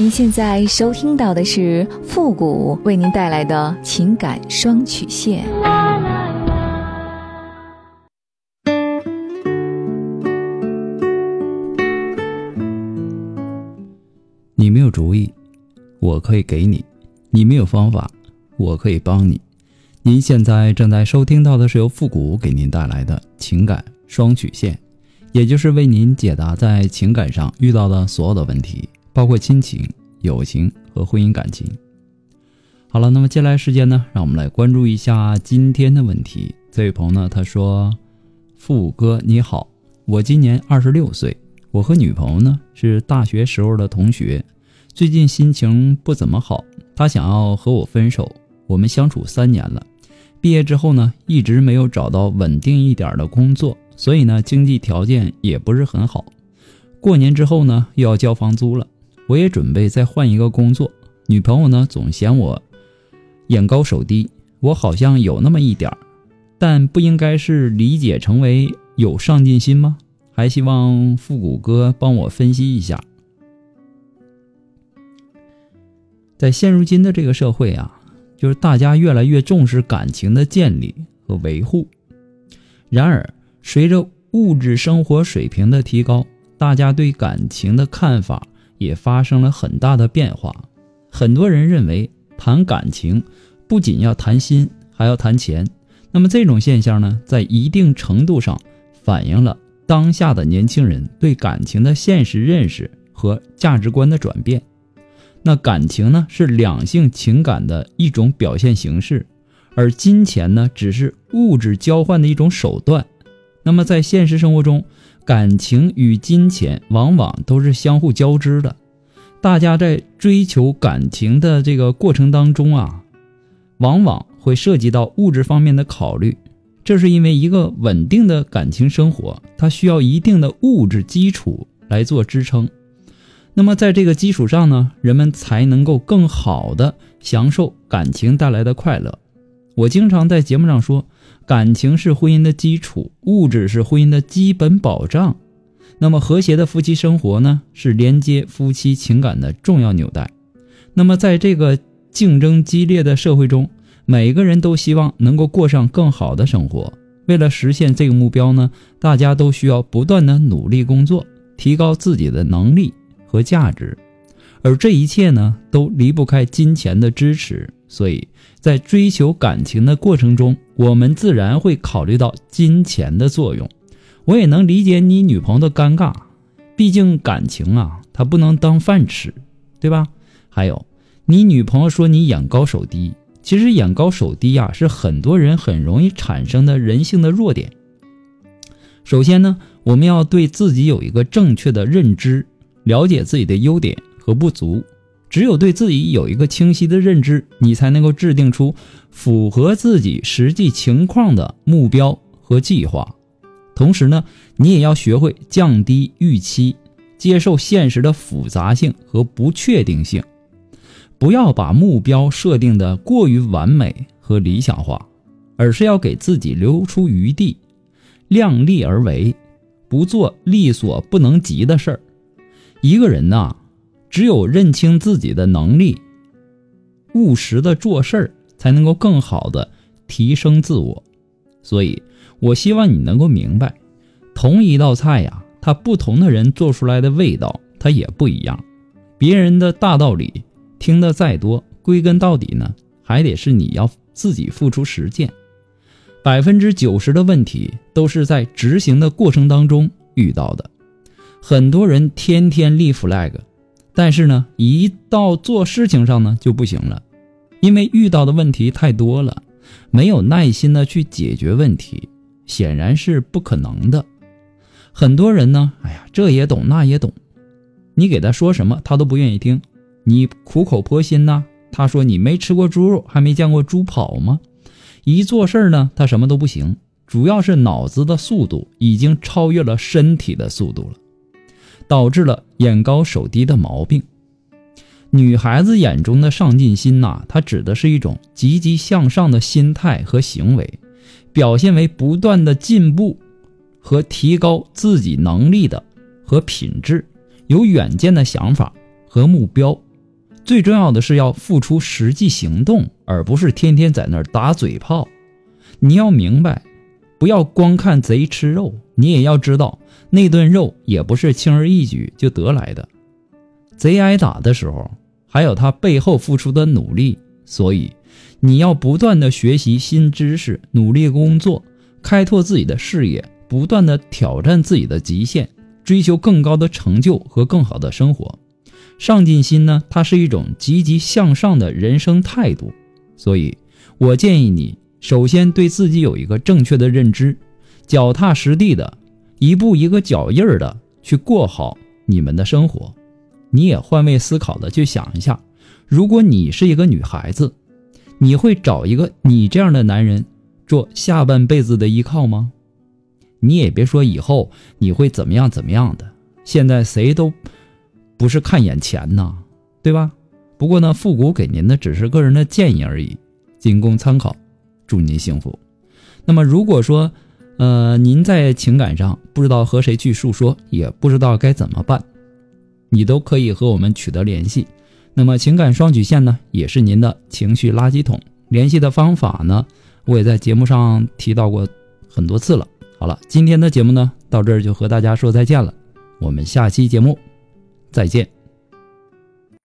您现在收听到的是复古为您带来的情感双曲线。你没有主意，我可以给你；你没有方法，我可以帮你。您现在正在收听到的是由复古给您带来的情感双曲线，也就是为您解答在情感上遇到的所有的问题。包括亲情、友情和婚姻感情。好了，那么接下来时间呢，让我们来关注一下今天的问题。这位朋友呢，他说：“富哥你好，我今年二十六岁，我和女朋友呢是大学时候的同学，最近心情不怎么好，她想要和我分手。我们相处三年了，毕业之后呢，一直没有找到稳定一点的工作，所以呢，经济条件也不是很好。过年之后呢，又要交房租了。”我也准备再换一个工作，女朋友呢总嫌我眼高手低，我好像有那么一点儿，但不应该是理解成为有上进心吗？还希望复古哥帮我分析一下。在现如今的这个社会啊，就是大家越来越重视感情的建立和维护，然而随着物质生活水平的提高，大家对感情的看法。也发生了很大的变化。很多人认为谈感情不仅要谈心，还要谈钱。那么这种现象呢，在一定程度上反映了当下的年轻人对感情的现实认识和价值观的转变。那感情呢，是两性情感的一种表现形式，而金钱呢，只是物质交换的一种手段。那么在现实生活中，感情与金钱往往都是相互交织的，大家在追求感情的这个过程当中啊，往往会涉及到物质方面的考虑。这是因为一个稳定的感情生活，它需要一定的物质基础来做支撑。那么在这个基础上呢，人们才能够更好的享受感情带来的快乐。我经常在节目上说。感情是婚姻的基础，物质是婚姻的基本保障。那么和谐的夫妻生活呢，是连接夫妻情感的重要纽带。那么在这个竞争激烈的社会中，每个人都希望能够过上更好的生活。为了实现这个目标呢，大家都需要不断的努力工作，提高自己的能力和价值。而这一切呢，都离不开金钱的支持。所以在追求感情的过程中，我们自然会考虑到金钱的作用。我也能理解你女朋友的尴尬，毕竟感情啊，它不能当饭吃，对吧？还有，你女朋友说你眼高手低，其实眼高手低呀，是很多人很容易产生的人性的弱点。首先呢，我们要对自己有一个正确的认知，了解自己的优点和不足。只有对自己有一个清晰的认知，你才能够制定出符合自己实际情况的目标和计划。同时呢，你也要学会降低预期，接受现实的复杂性和不确定性。不要把目标设定的过于完美和理想化，而是要给自己留出余地，量力而为，不做力所不能及的事儿。一个人呐。只有认清自己的能力，务实的做事儿，才能够更好的提升自我。所以，我希望你能够明白，同一道菜呀，它不同的人做出来的味道，它也不一样。别人的大道理听得再多，归根到底呢，还得是你要自己付出实践。百分之九十的问题都是在执行的过程当中遇到的。很多人天天立 flag。但是呢，一到做事情上呢就不行了，因为遇到的问题太多了，没有耐心的去解决问题，显然是不可能的。很多人呢，哎呀，这也懂那也懂，你给他说什么他都不愿意听，你苦口婆心呐，他说你没吃过猪肉，还没见过猪跑吗？一做事呢，他什么都不行，主要是脑子的速度已经超越了身体的速度了。导致了眼高手低的毛病。女孩子眼中的上进心呐，它指的是一种积极向上的心态和行为，表现为不断的进步和提高自己能力的和品质，有远见的想法和目标，最重要的是要付出实际行动，而不是天天在那儿打嘴炮。你要明白，不要光看贼吃肉，你也要知道那顿肉也不是轻而易举就得来的。贼挨打的时候，还有他背后付出的努力，所以你要不断的学习新知识，努力工作，开拓自己的视野，不断的挑战自己的极限，追求更高的成就和更好的生活。上进心呢，它是一种积极向上的人生态度，所以，我建议你首先对自己有一个正确的认知，脚踏实地的，一步一个脚印儿的去过好你们的生活。你也换位思考的去想一下，如果你是一个女孩子，你会找一个你这样的男人做下半辈子的依靠吗？你也别说以后你会怎么样怎么样的，现在谁都。不是看眼前呐，对吧？不过呢，复古给您的只是个人的建议而已，仅供参考。祝您幸福。那么，如果说，呃，您在情感上不知道和谁去诉说，也不知道该怎么办，你都可以和我们取得联系。那么，情感双曲线呢，也是您的情绪垃圾桶。联系的方法呢，我也在节目上提到过很多次了。好了，今天的节目呢，到这儿就和大家说再见了。我们下期节目。再见。